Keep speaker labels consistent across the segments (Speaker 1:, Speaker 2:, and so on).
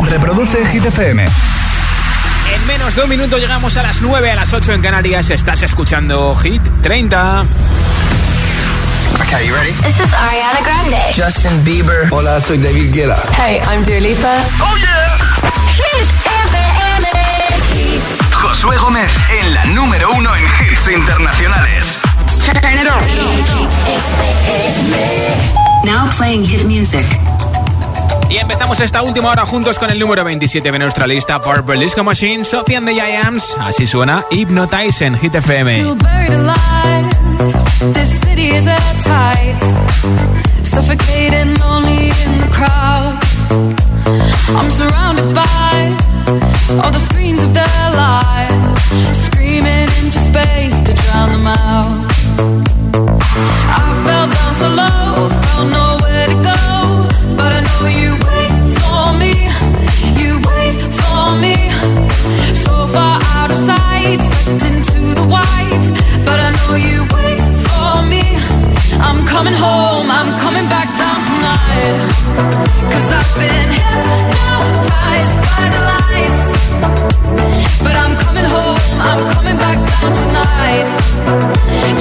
Speaker 1: Reproduce Hit FM.
Speaker 2: En menos de un minuto llegamos a las 9 a las 8 en Canarias. Estás escuchando Hit 30.
Speaker 3: Okay, you ready?
Speaker 4: This is Ariana Grande.
Speaker 3: Justin Bieber.
Speaker 5: Hola, soy David Guetta.
Speaker 4: Hey, I'm Dua Lipa.
Speaker 1: ¡Oh, yeah!
Speaker 4: Hit FM.
Speaker 1: Josué Gómez en la número uno en hits internacionales.
Speaker 4: Turn it on.
Speaker 6: Now playing hit music.
Speaker 2: Y empezamos esta última hora juntos con el número 27 de nuestra lista, Purple Disco Machine, Sophie and the Giants. Así suena Hypnotize en Hit FM.
Speaker 7: I'm surrounded by all the screens of their lives. Screaming into space to drown them out. I fell down so low, felt nowhere to go.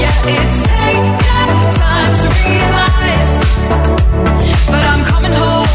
Speaker 7: Yeah, it's taken time to realize.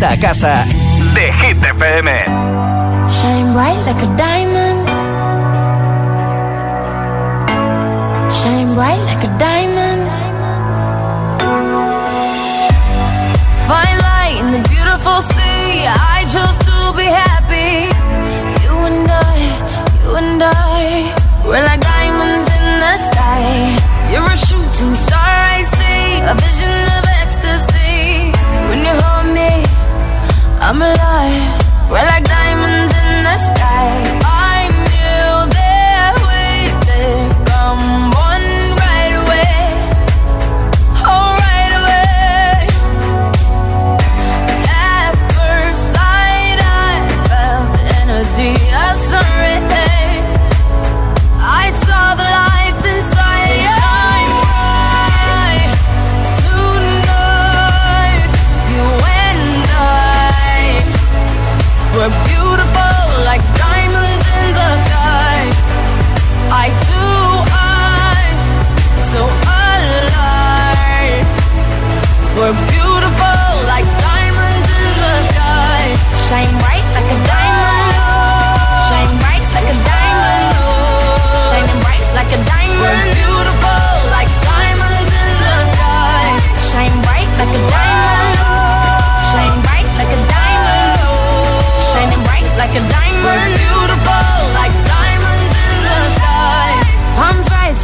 Speaker 1: Vuelta a casa de Hit FM.
Speaker 8: Shine bright like a diamond. Shine bright like a diamond.
Speaker 7: Fine light in the beautiful sea. I chose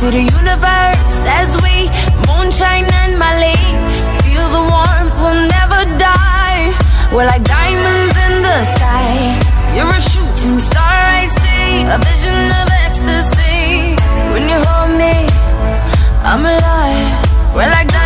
Speaker 7: to the
Speaker 8: universe as we moonshine and Mali. Feel the warmth, we'll never die. We're like diamonds in the sky. You're a shooting star, I see. A vision of ecstasy. When you hold me, I'm alive. We're like diamonds.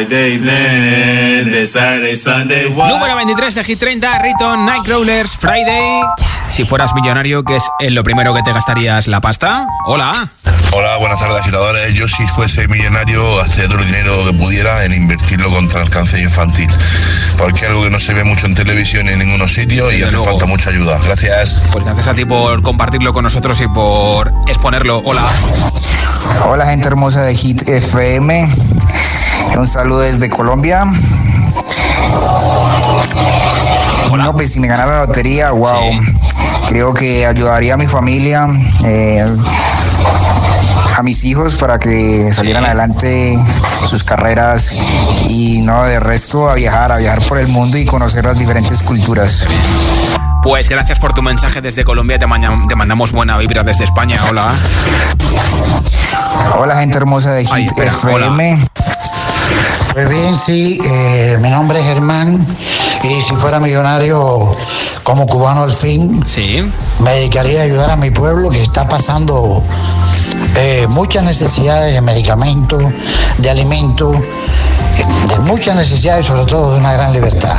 Speaker 5: Friday, then, Saturday, Sunday.
Speaker 2: Número 23 de Hit 30, Riton, Nightcrawlers, Friday si fueras millonario, ¿qué es eh, lo primero que te gastarías la pasta? Hola.
Speaker 9: Hola, buenas tardes, agitadores. Yo si fuese millonario, gastaría todo el dinero que pudiera en invertirlo contra el cáncer infantil. Porque es algo que no se ve mucho en televisión en ninguno sitio y hace falta mucha ayuda. Gracias.
Speaker 2: Pues gracias a ti por compartirlo con nosotros y por exponerlo. Hola.
Speaker 10: Hola, gente hermosa de Hit FM. Un saludo desde Colombia. Hola. No, pues si me ganara la lotería, wow. Creo que ayudaría a mi familia, eh, a mis hijos para que salieran adelante sus carreras y no de resto a viajar, a viajar por el mundo y conocer las diferentes culturas.
Speaker 2: Pues gracias por tu mensaje desde Colombia. Te, te mandamos buena vibra desde España. Hola.
Speaker 10: Hola gente hermosa de
Speaker 2: Ay,
Speaker 10: Hit
Speaker 2: espera,
Speaker 10: FM.
Speaker 11: Pues bien, sí, eh, mi nombre es Germán y si fuera millonario como cubano al fin, me dedicaría a ayudar a mi pueblo que está pasando eh, muchas necesidades de medicamentos, de alimentos, de muchas necesidades y sobre todo de una gran libertad.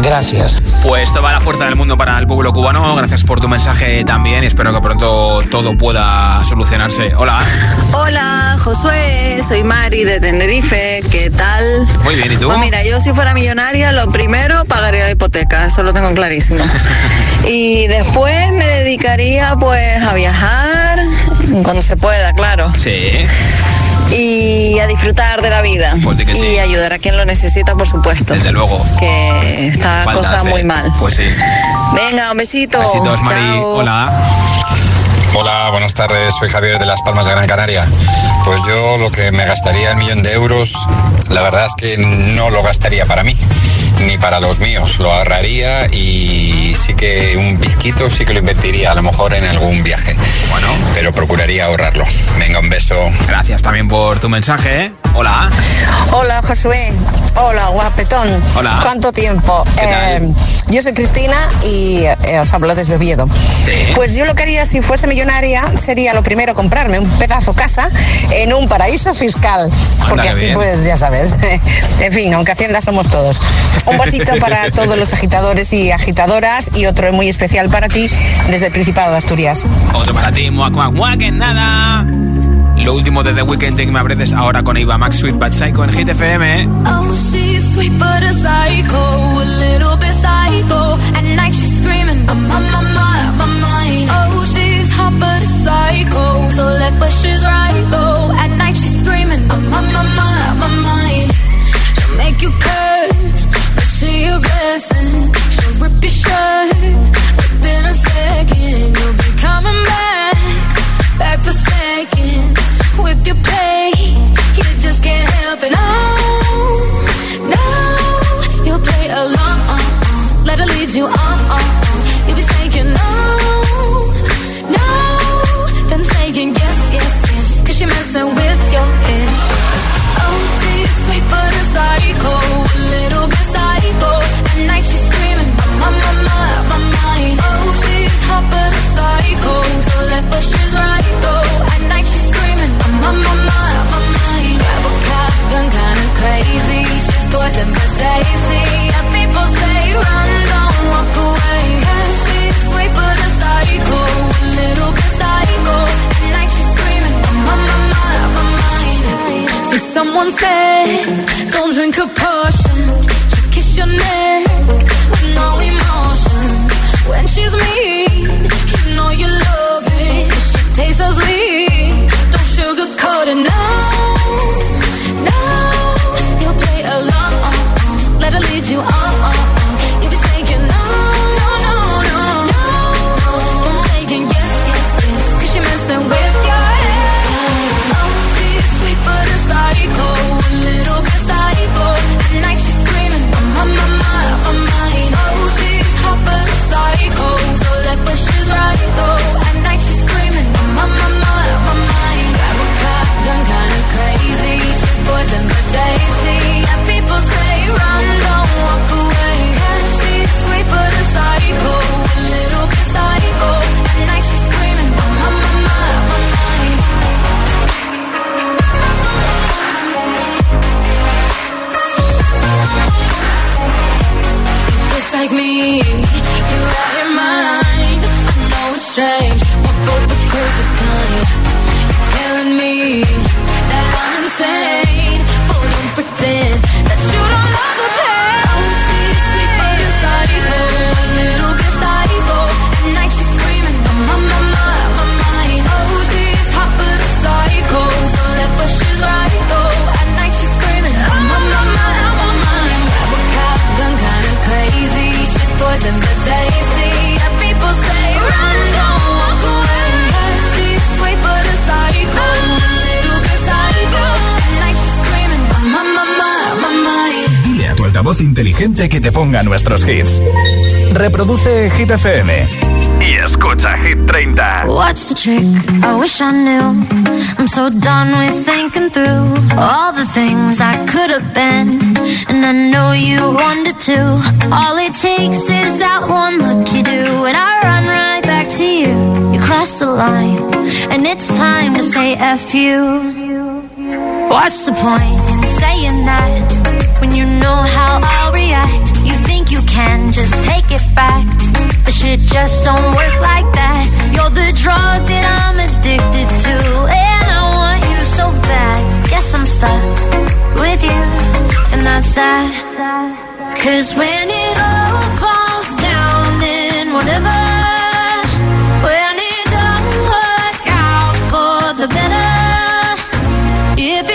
Speaker 11: Gracias.
Speaker 2: Pues toda la fuerza del mundo para el pueblo cubano. Gracias por tu mensaje también. y Espero que pronto todo pueda solucionarse. Hola.
Speaker 12: Hola, Josué, soy Mari de Tenerife, ¿qué tal?
Speaker 2: Muy bien, ¿y tú?
Speaker 12: Pues mira, yo si fuera millonaria, lo primero pagaría la hipoteca, eso lo tengo clarísimo. Y después me dedicaría pues a viajar, cuando se pueda, claro.
Speaker 2: Sí.
Speaker 12: Y a disfrutar de la vida.
Speaker 2: Pues que sí.
Speaker 12: Y ayudar a quien lo necesita, por supuesto.
Speaker 2: Desde luego.
Speaker 12: Que está
Speaker 2: Falta
Speaker 12: cosa
Speaker 2: hacer.
Speaker 12: muy mal.
Speaker 2: Pues sí.
Speaker 12: Venga, un besito.
Speaker 2: Besitos, Mari.
Speaker 12: Chao.
Speaker 2: Hola.
Speaker 13: Hola, buenas tardes, soy Javier de Las Palmas de Gran Canaria. Pues yo lo que me gastaría el millón de euros, la verdad es que no lo gastaría para mí, ni para los míos, lo ahorraría y sí que un pizquito sí que lo invertiría, a lo mejor en algún viaje. Bueno. Pero procuraría ahorrarlo. Venga, un beso.
Speaker 2: Gracias también por tu mensaje. ¿eh? Hola.
Speaker 14: Hola Josué, hola guapetón.
Speaker 2: Hola.
Speaker 14: ¿Cuánto tiempo? Eh, yo soy Cristina y eh, os hablo desde Oviedo. Pues yo lo que haría si fuese millonaria sería lo primero comprarme un pedazo casa en un paraíso fiscal. Porque así
Speaker 15: bien.
Speaker 14: pues ya sabes. en fin, aunque Hacienda somos todos. Un besito para todos los agitadores y agitadoras y otro muy especial para ti desde el Principado de Asturias.
Speaker 2: Otro para ti, muac, muac, muac, en nada. Lo último de The Weeknd, Take My Breath, es ahora con Eva Max Sweet Bad Psycho en Hit FM. ¿eh?
Speaker 7: Oh, she's sweet but a psycho, a little bit psycho. At night she's screaming, I'm on my mind, my mind. Oh, she's hot but a psycho, so left but she's right though. At night she's screaming, I'm on my mind, my mind. She'll make you curse, but she a blessing. Rip your shirt a second. You'll be coming back, back for. With your you just can't help it. No, you'll play along. Let her lead you on.
Speaker 1: Que te ponga nuestros hits. Reproduce Hit FM y escucha Hit 30.
Speaker 16: What's the trick? I wish I knew. I'm so done with thinking through all the things I could have been. And I know you wanted to. All it takes is that one look you do, and I run right back to you. You cross the line, and it's time to say F you. What's the point in saying that when you know how I'll react? You think you can just take it back, but shit just don't work like that. You're the drug that I'm addicted to, and I want you so bad. Guess I'm stuck with you, and that's that. Cause when it all falls down, then whatever. When it don't work out for the better. If it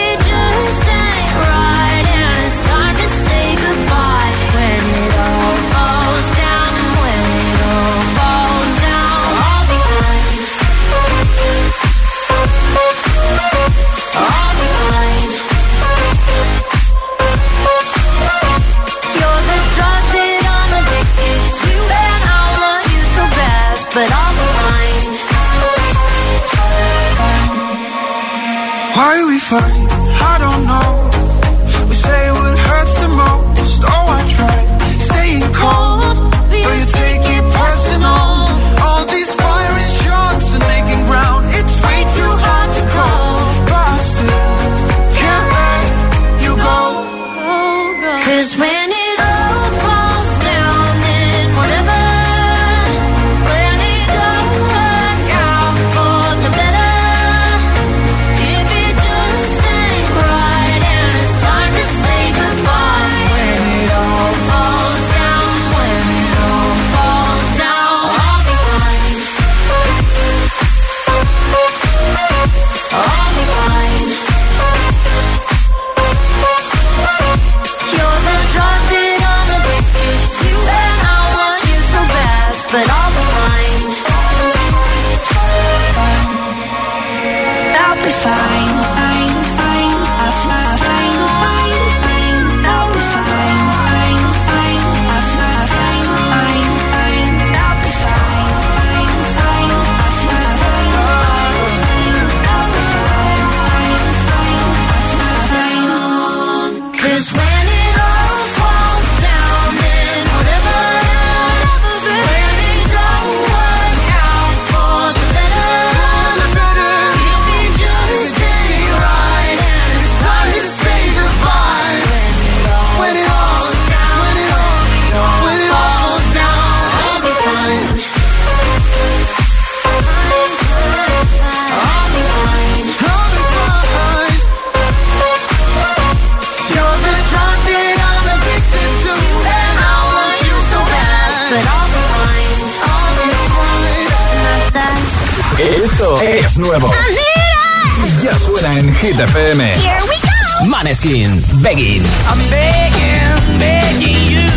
Speaker 1: Ya suena en Hit FM.
Speaker 16: Here we go.
Speaker 2: Maneskin, Begging.
Speaker 8: I'm begging, begging you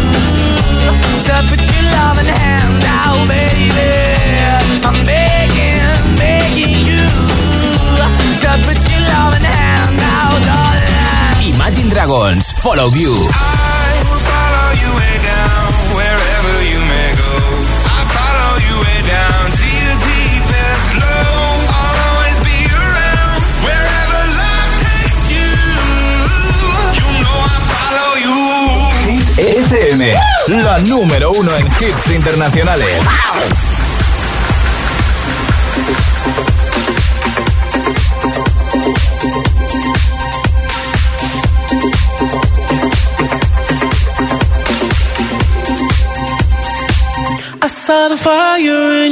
Speaker 8: to put your loving hand out, baby. I'm begging, begging you to put your loving hand out, darling.
Speaker 2: Imagine Dragons, Follow You.
Speaker 15: I will follow you way down,
Speaker 1: La número uno en hits internacionales.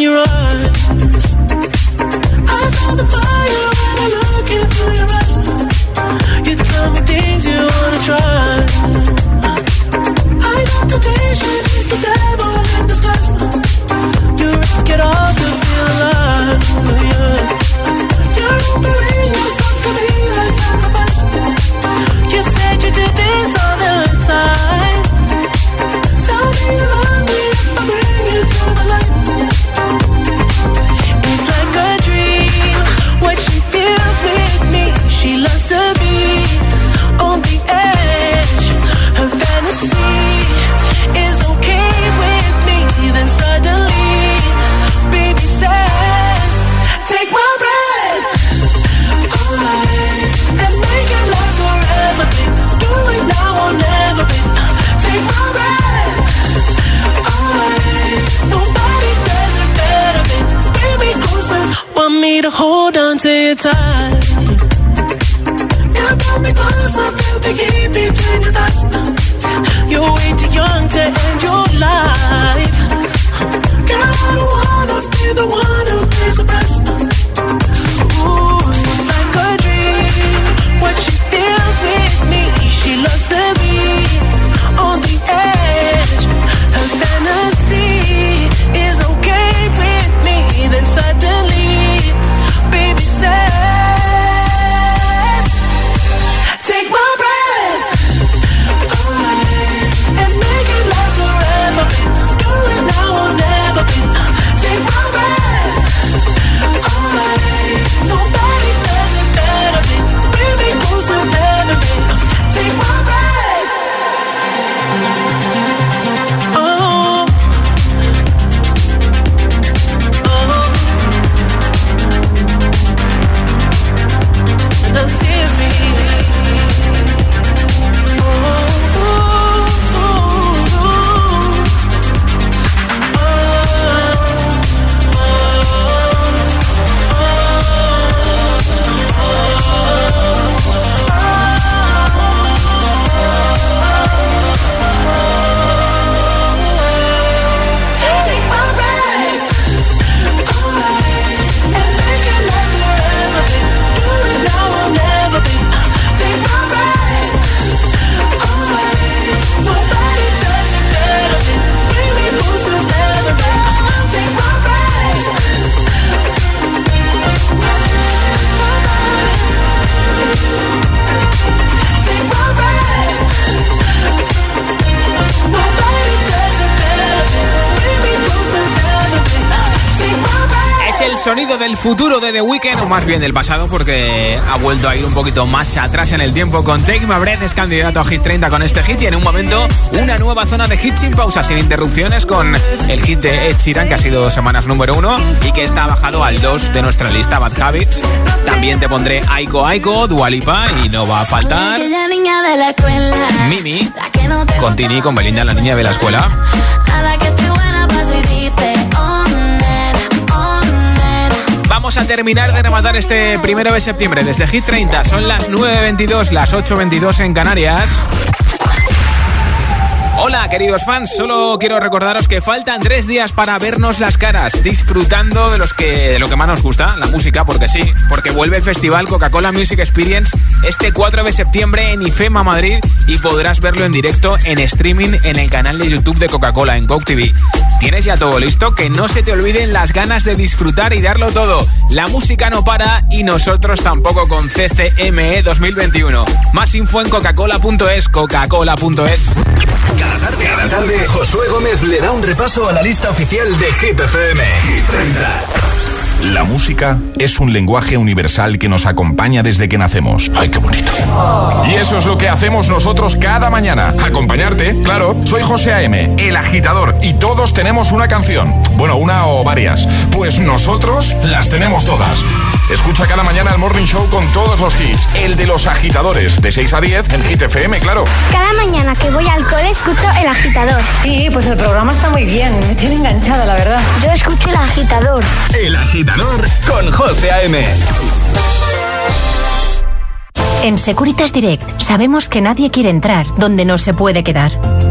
Speaker 15: In. Time. You pull me closer, feel the heat between your thighs. You're way too young to end your life. Girl, I don't wanna be the one who pays the price.
Speaker 2: Sonido del futuro de The Weeknd, o más bien del pasado, porque ha vuelto a ir un poquito más atrás en el tiempo con Take My Breath, es candidato a Hit 30 con este hit y en un momento una nueva zona de hits sin pausa, sin interrupciones, con el hit de Ed Sheeran, que ha sido dos semanas número uno y que está bajado al 2 de nuestra lista, Bad Habits. También te pondré Aiko Aiko, Dualipa y no va a faltar. Mimi, con Tini con Belinda, la niña de la escuela. Vamos a terminar de rematar este primero de septiembre desde Hit 30. Son las 9.22, las 8.22 en Canarias. Hola queridos fans, solo quiero recordaros que faltan tres días para vernos las caras, disfrutando de, los que, de lo que más nos gusta, la música, porque sí, porque vuelve el festival Coca-Cola Music Experience este 4 de septiembre en IFEMA Madrid y podrás verlo en directo en streaming en el canal de YouTube de Coca-Cola en Coke TV. ¿Tienes ya todo listo? Que no se te olviden las ganas de disfrutar y darlo todo. La música no para y nosotros tampoco con CCME 2021. Más info en coca-cola.es, coca-cola.es.
Speaker 1: Cada tarde, cada tarde, Josué Gómez le da un repaso a la lista oficial de Hit FM. Hit 30.
Speaker 17: La música es un lenguaje universal que nos acompaña desde que nacemos. ¡Ay, qué bonito! Y eso es lo que hacemos nosotros cada mañana. Acompañarte, claro. Soy José A.M., el agitador, y todos tenemos una canción. Bueno, una o varias. Pues nosotros las tenemos todas. Escucha cada mañana el Morning Show con todos los hits. El de los agitadores, de 6 a 10 en Hit FM, claro.
Speaker 18: Cada mañana que voy al cole escucho El Agitador.
Speaker 19: Sí, pues el programa está muy bien. Me tiene enganchada, la verdad.
Speaker 18: Yo escucho El Agitador.
Speaker 1: El agitador con José A.M.
Speaker 20: En Securitas Direct sabemos que nadie quiere entrar donde no se puede quedar.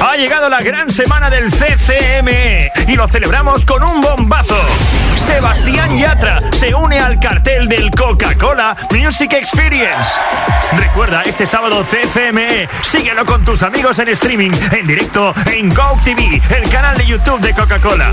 Speaker 21: Ha llegado la gran semana del CCME y lo celebramos con un bombazo. Sebastián Yatra se une al cartel del Coca-Cola Music Experience. Recuerda, este sábado CCME, síguelo con tus amigos en streaming, en directo en Coke TV, el canal de YouTube de Coca-Cola.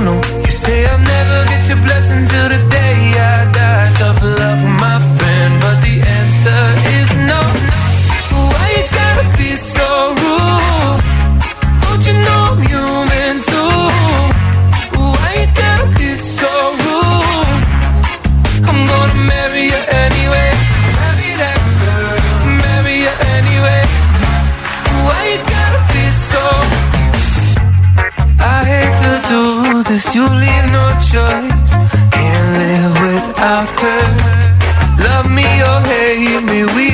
Speaker 22: Know. You say I'll never get your blessing till the this, you leave no choice. Can't live without her. Love me or hate me, we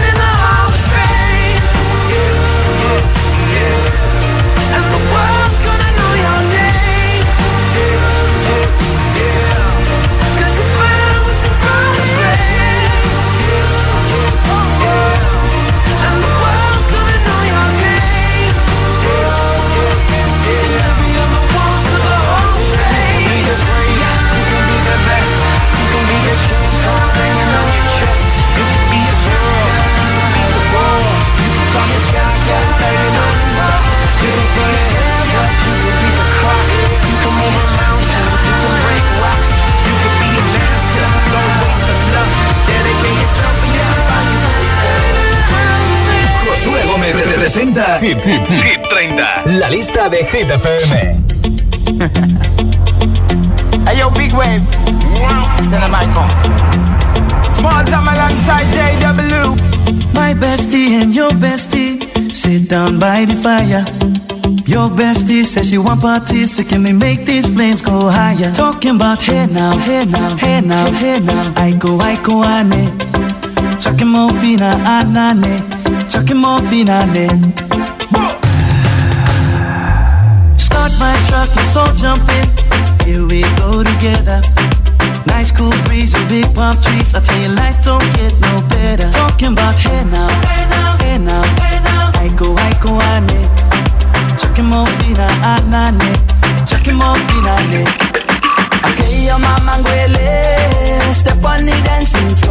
Speaker 1: Presenta Hit, Hit, Hit 30, la lista de Hit FM.
Speaker 23: hey yo, Big Wave. I come. Small time alongside JW.
Speaker 24: My bestie and your bestie sit down by the fire. Your bestie says she want parties, so can we make these flames go higher? Talking about hey now, hey now, hey now, hey now. I go, I go, ane. Chucking more fina, anane. Chucking more fina, ne. Start my truck, let's all jump in. Here we go together. Nice cool breeze and big palm trees. I tell you, life don't get no better. Talking about hey now, hey now, hey now, hey now. I go, ane. Fina, anane. Chucking more fina, ne.
Speaker 23: Okay, your mama step on the dancing floor.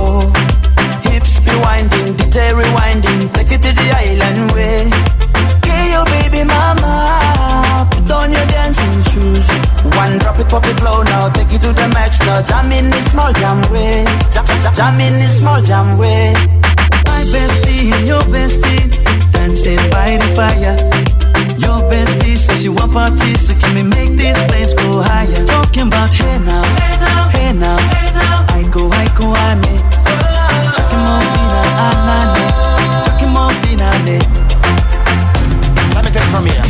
Speaker 23: It to the. Jam in this small jam way, jam, jam, jam in this small jam way.
Speaker 24: My bestie and your bestie dancing by the fire. Your bestie says you want parties, so can we make these flames go higher? Talking about hey now, hey now, hey now, hey now. I go, I go, ane. Chucking more fina, anane. Chucking more fina, ne.
Speaker 23: Let me take it from here.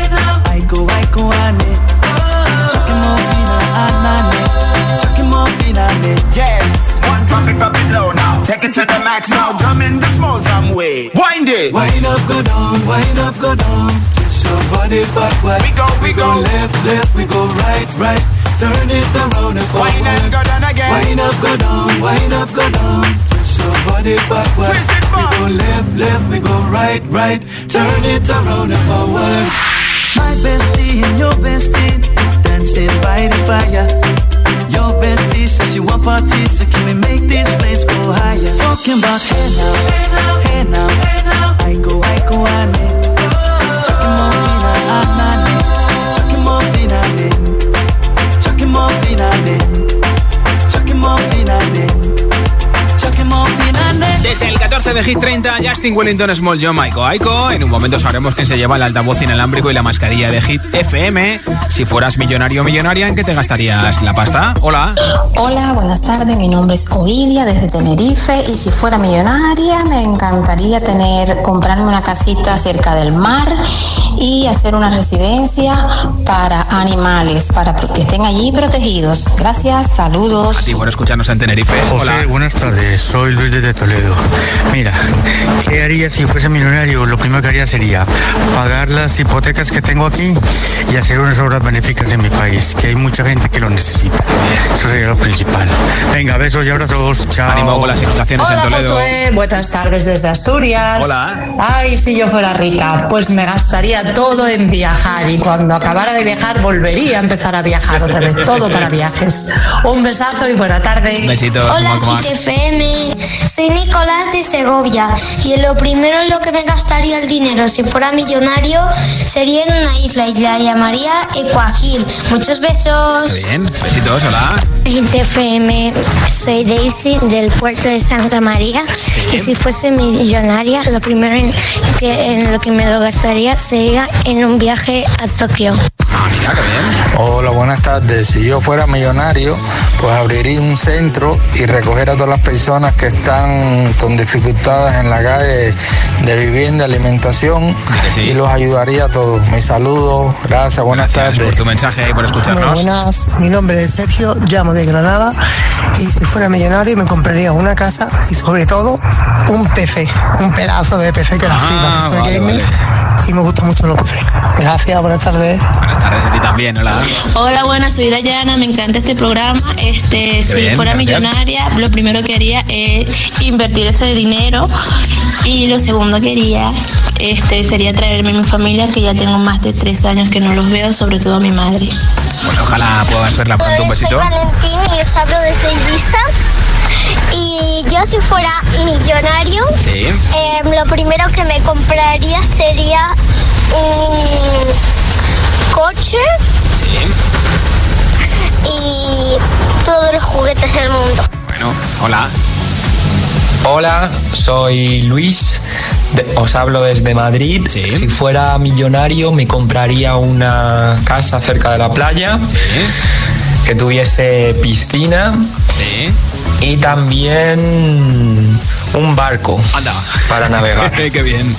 Speaker 24: I go, I go, ane. Chucking more anane. Chucking more ne.
Speaker 23: Yes, one drop it, drop it low now Take it to the max now, jam in the small jam way Wind it
Speaker 24: Wind up, go down, wind up, go down. Twist your body backward.
Speaker 23: We go, we go.
Speaker 24: left, left, we go right, right. Turn it around and forward.
Speaker 23: Wind and go down again
Speaker 24: Wind up, go down, wind up, go down. Twist your body backward.
Speaker 23: Twist it
Speaker 24: we go left, left, we go right, right. Turn it around and forward. My bestie and your bestie dancing by the fire. Your bestie says you want parties, so can we make these flames go higher? Talking about hey now, hey now, hey now, hey now. I go, I go, ane. Chucking
Speaker 2: 30, Justin Wellington Small John Aiko Aiko. En un momento sabremos quién se lleva el altavoz inalámbrico y la mascarilla de Hit FM. Si fueras millonario o millonaria, ¿en qué te gastarías la pasta? Hola.
Speaker 25: Hola, buenas tardes. Mi nombre es Oidia desde Tenerife y si fuera millonaria me encantaría tener comprarme una casita cerca del mar y hacer una residencia para animales para que estén allí protegidos. Gracias, saludos.
Speaker 2: Y por escucharnos en Tenerife.
Speaker 26: José,
Speaker 2: Hola.
Speaker 26: buenas tardes. Soy Luis desde Toledo. Mira, ¿qué haría si fuese millonario? Lo primero que haría sería pagar las hipotecas que tengo aquí y hacer unas obras benéficas en mi país, que hay mucha gente que lo necesita. Eso sería lo principal. Venga, besos y abrazos. Chao.
Speaker 2: Ánimo con las en
Speaker 27: Hola
Speaker 2: Toledo.
Speaker 27: Josué, buenas tardes desde Asturias.
Speaker 2: Hola.
Speaker 27: Ay, si yo fuera rica, pues me gastaría todo en viajar y cuando acabara de viajar volvería a empezar a viajar otra vez, todo para viajes. Un besazo y buena tarde.
Speaker 2: Besitos.
Speaker 18: Hola, FM. Soy Nicolás de Segovia y lo primero en lo que me gastaría el dinero si fuera millonario sería en una isla y la llamaría Ecuagil. Muchos besos.
Speaker 2: Qué bien. Besitos, hola.
Speaker 18: FM, soy Daisy del puerto de Santa María y si fuese millonaria lo primero en, que, en lo que me lo gastaría sería en un viaje a Tokio.
Speaker 28: Hola, buenas tardes. Si yo fuera millonario, pues abriría un centro y recoger a todas las personas que están con dificultades en la calle de vivienda, alimentación y los ayudaría a todos. Mis saludos, gracias, buenas tardes.
Speaker 2: Por tu mensaje y por
Speaker 29: Hola,
Speaker 2: escucharnos.
Speaker 29: buenas, mi nombre es Sergio, llamo de Granada y si fuera millonario me compraría una casa y sobre todo un PC, un pedazo de PC que la
Speaker 2: Ah,
Speaker 29: flipa, que soy
Speaker 2: vale,
Speaker 29: gamer y me gustan mucho los PC. Gracias, buenas tardes.
Speaker 2: Buenas tardes a ti también, hola.
Speaker 30: Hola, buenas, soy Dayana, me encanta este programa. Este, si
Speaker 2: bien,
Speaker 30: fuera
Speaker 2: gracias.
Speaker 30: millonaria, lo primero que haría es invertir ese dinero y lo segundo que haría este sería traerme a mi familia, que ya tengo más de tres años que no los veo, sobre todo a mi madre.
Speaker 2: Pues ojalá puedas verla pronto. Un besito.
Speaker 31: Soy Valentín y os hablo desde Ibiza. Y yo si fuera millonario,
Speaker 2: Sí.
Speaker 31: eh, lo primero que me compraría sería un coche y todos los juguetes del mundo.
Speaker 2: Bueno, hola.
Speaker 32: Hola, soy Luis, de- os hablo desde Madrid. Si fuera millonario me compraría una casa cerca de la playa que tuviese piscina y también un barco para navegar.
Speaker 2: Qué bien.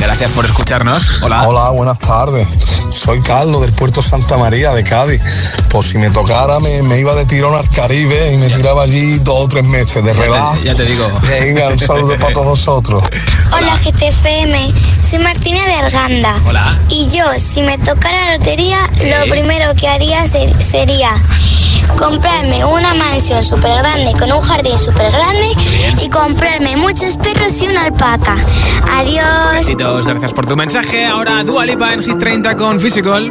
Speaker 2: Gracias por escucharnos. Hola.
Speaker 33: Hola, buenas tardes. Soy Carlos del puerto Santa María de Cádiz. Por si me tocara, me, me iba de tirón al Caribe y me tiraba allí dos o tres meses de relajo.
Speaker 2: Ya te digo.
Speaker 33: Venga, un saludo para todos vosotros.
Speaker 31: Hola GTFM, soy Martina de Arganda.
Speaker 2: Hola.
Speaker 31: Y yo, si me tocara la lotería,
Speaker 2: Sí.
Speaker 31: lo primero que haría ser- sería comprarme una mansión súper grande con un jardín súper grande y comprarme muchos perros y una alpaca. Adiós.
Speaker 2: Besitos, gracias por tu mensaje. Ahora Dua Lipa en Hit 30 con Physical.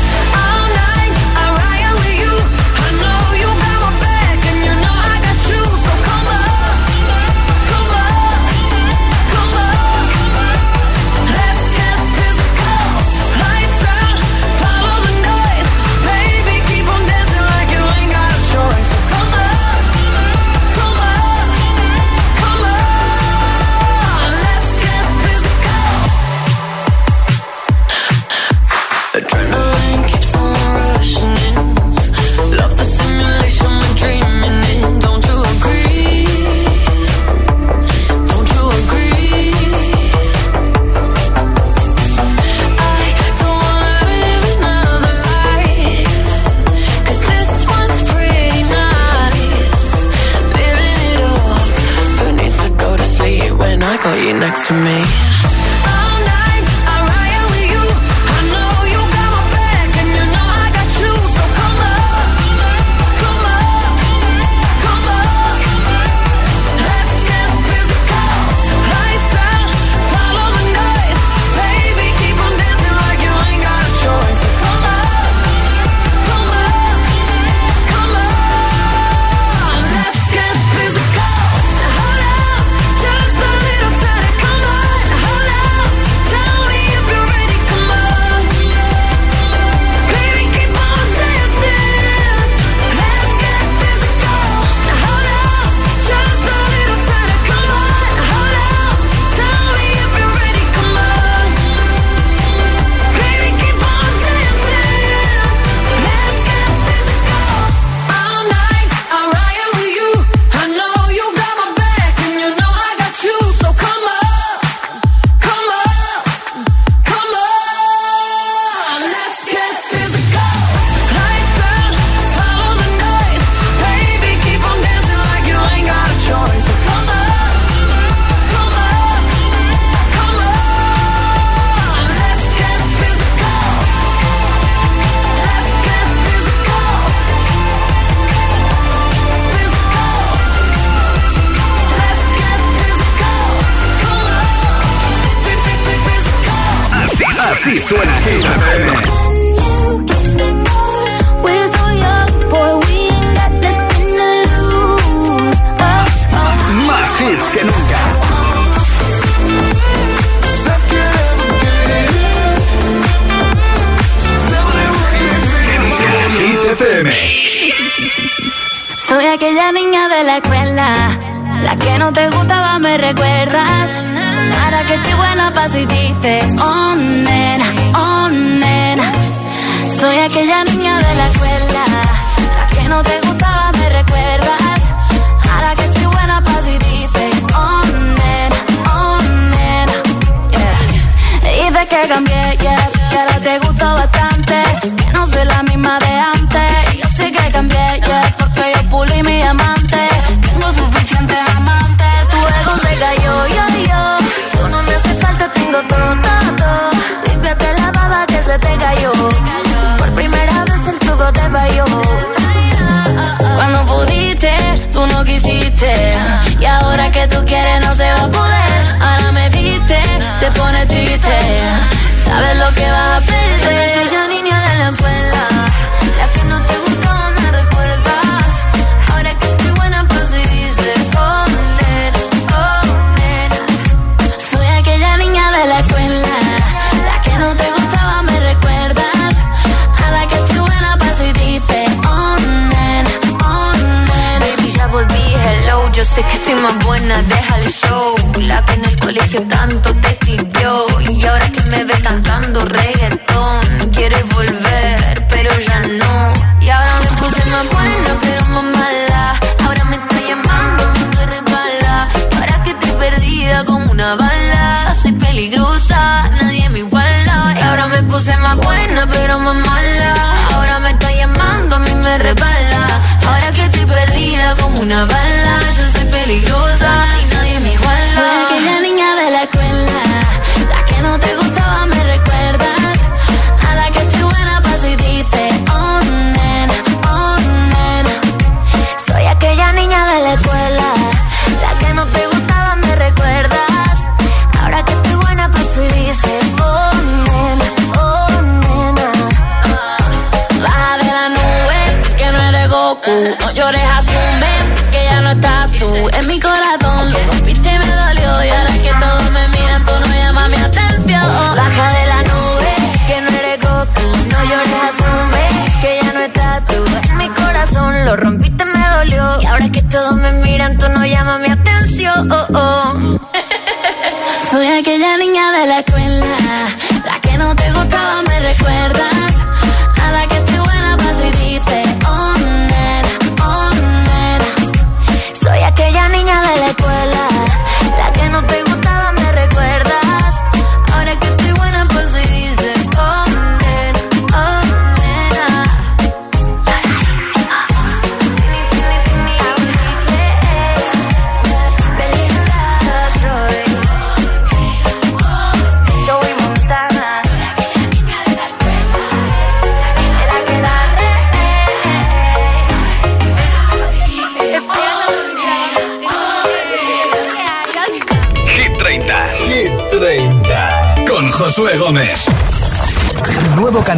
Speaker 12: Soy aquella niña de la escuela, la que no te gustaba, me
Speaker 1: recuerda.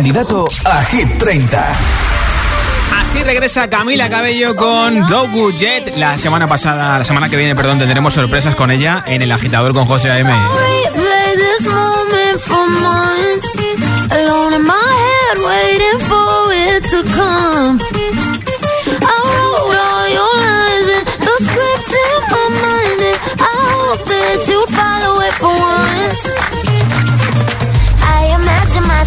Speaker 1: candidato a Hit 30.
Speaker 2: Así regresa Camila Cabello con Dogu Jet. La semana pasada, la semana que viene, perdón, tendremos sorpresas con ella en el agitador con José A.M.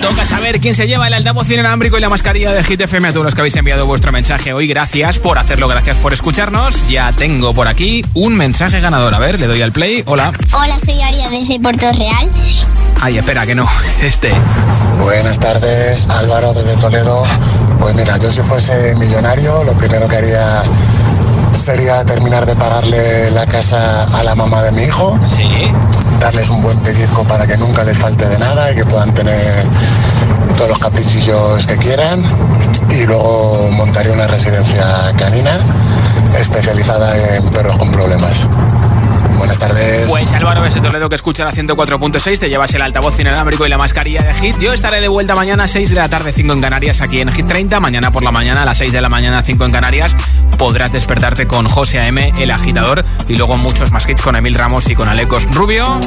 Speaker 2: Toca saber quién se lleva el altavoz inalámbrico y la mascarilla de Hit FM a todos los que habéis enviado vuestro mensaje hoy. Gracias por hacerlo, gracias por escucharnos. Ya tengo por aquí un mensaje ganador. A ver, le doy al play. Hola.
Speaker 34: Hola, soy Aria desde Puerto Real.
Speaker 2: Ay, espera, que no. Este.
Speaker 35: Buenas tardes, Álvaro desde Toledo. Pues mira, yo si fuese millonario, lo primero que haría sería terminar de pagarle la casa a la mamá de mi hijo.
Speaker 2: Sí.
Speaker 35: Darles un buen pellizco para que nunca les falte de nada y que puedan tener todos los caprichillos que quieran. Y luego montaría una residencia canina especializada en perros con problemas. Buenas tardes.
Speaker 2: Pues Álvaro ese Toledo que escucha la 104.6, te llevas el altavoz inalámbrico y la mascarilla de Hit. Yo estaré de vuelta mañana a 6 de la tarde, 5 en Canarias, aquí en Hit 30. Mañana por la mañana a las 6 de la mañana, 5 en Canarias. Podrás despertarte con José A.M., el agitador, y luego muchos más hits con Emil Ramos y con Alecos Rubio.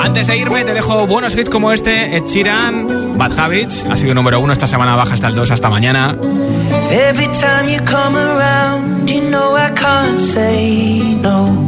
Speaker 2: Antes de irme, te dejo buenos hits como este, Ed Sheeran, Bad Habits. Ha sido número uno esta semana, baja hasta el 2. Hasta mañana.
Speaker 15: Every time you come around, you know I can't say no.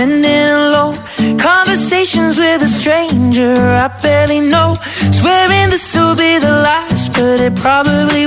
Speaker 15: in alone conversations with a stranger I barely know. Swearing this will be the last, but it probably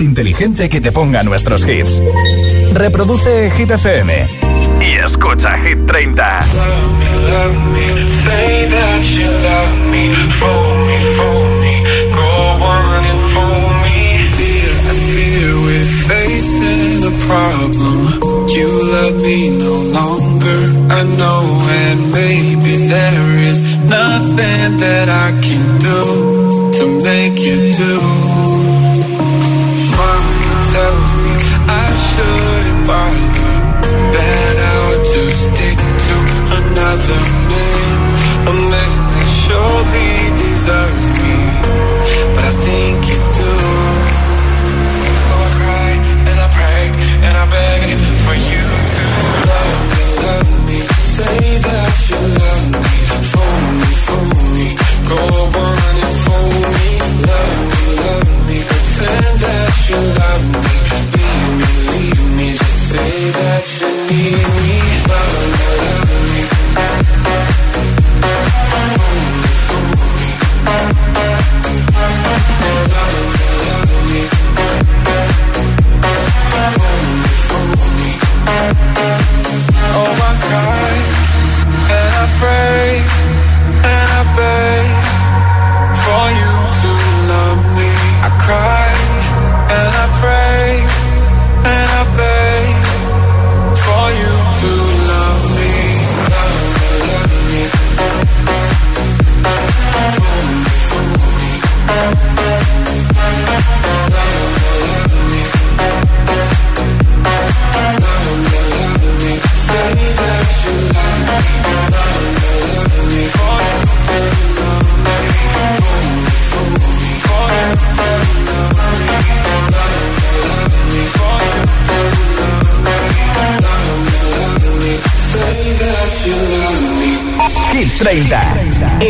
Speaker 1: altavoz inteligente que te ponga nuestros hits. Reproduce Hit FM y escucha Hit 30.
Speaker 36: love me, say that you love me, fool me, fool me, go on and fool me. Fear, I fear we're facing a problem. You love me no longer, I know, and maybe there is nothing that I can do to make you do. Shouldn't bother, that I'll just stick to another man, man that surely deserves me, but I think you do. So I cry and I pray and I beg for you to love me, love me, say that you love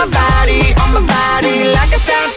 Speaker 15: My body, on my body like a tattoo,